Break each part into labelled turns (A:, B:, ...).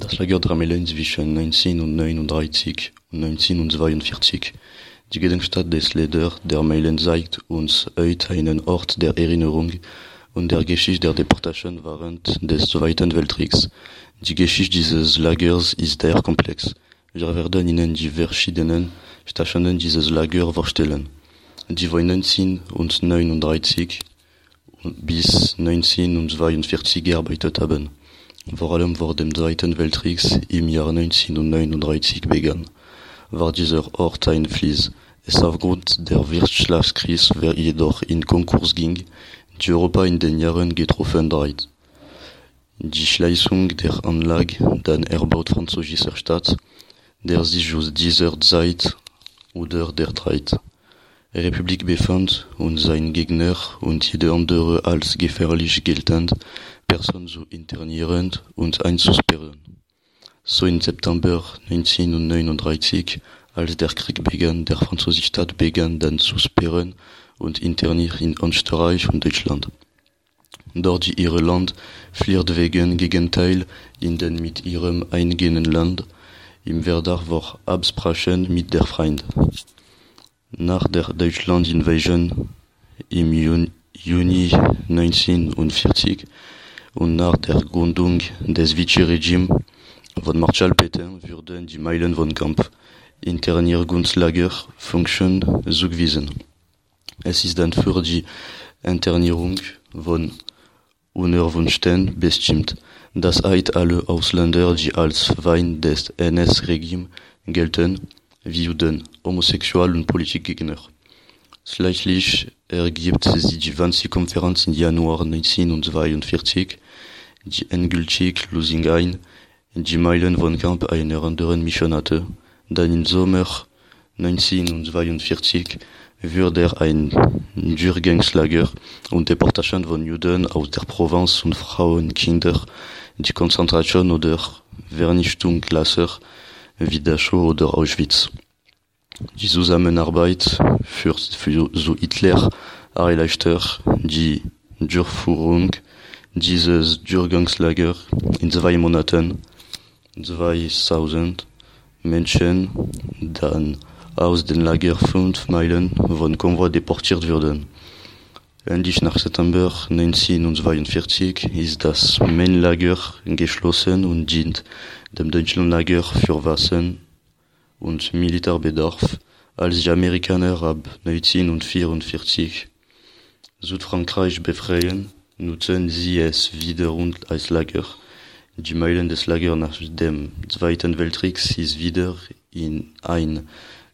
A: Das Lager der Armeen zwischen 1939 und 1942, die Gedenkstätte des Leaders der Armeen zeigt uns heute einen Ort der Erinnerung und der Geschichte der Deportation während des Zweiten Weltkriegs. Die Geschichte dieses Lagers ist sehr komplex. Wir werden Ihnen die verschiedenen Stationen dieses Lagers vorstellen, die von 1939 bis 1942 gearbeitet haben vor allem vor dem Zweiten Weltkrieg im Jahr 1939 begann, war dieser Ort ein Flies. Es aufgrund der Wirtschaftskrise jedoch in Konkurs ging, die Europa in den Jahren getroffen hat. Die Schließung der Anlage, dann erbaut französischer Staat, der sich aus dieser Zeit oder der Zeit Republik befand und sein Gegner und jede andere als gefährlich geltend Person zu internieren und einzusperren. So im September 1939, als der Krieg begann, der französische Staat begann dann zu sperren und interniert in Österreich und Deutschland. Dort die ihre Land flieht wegen Gegenteil in den mit ihrem eigenen Land im Verdacht vor Absprachen mit der Feind. Nach der Deutschland-Invasion im Juni 1940 und nach der Gründung des Vichy-Regimes von Marshal Petain wurden die Meilen von Camp Internierungslager Funktion zugewiesen. Es ist dann für die Internierung von Unerwünschten bestimmt, das heißt alle Ausländer, die als Feind des NS-Regimes gelten, wie Juden, Homosexuelle und Politikgegner. Schließlich ergibt sich die Wannsee-Konferenz im Januar 1942, die endgültig Lösung ein, die Meilen von Camp einer anderen Mission hatte. Dann im Sommer 1942 wurde ein Durchgangslager und Deportation von Juden aus der Provence und Frauen, Kinder, die Konzentration oder Vernichtungslager wie Dachau oder Auschwitz. Die Zusammenarbeit für so Hitler erleichtert die Durchführung dieses Durchgangslager in zwei Monaten. 2000 Menschen dann aus dem Lager fünf Meilen von Konvoi deportiert wurden. Endlich nach September 1942 ist das Main-Lager geschlossen und dient dem deutschen Lager für Waffen und Militärbedarf, als die Amerikaner ab 1944 Südfrankreich befreien, nutzen sie es wiederum als Lager. Die Meilen des Lagers nach dem Zweiten Weltkrieg ist wieder in ein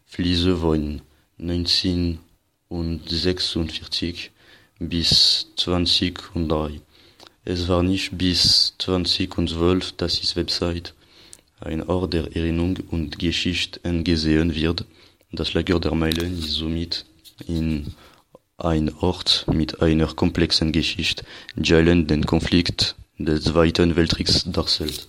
A: Fliese von 1946 bis 2003. Es war nicht bis 2012, dass die Website ein Ort der Erinnerung und Geschichte angesehen wird. Das Lager der Meilen ist somit in ein Ort mit einer komplexen Geschichte, die allen den Konflikt des Zweiten Weltkriegs darstellt.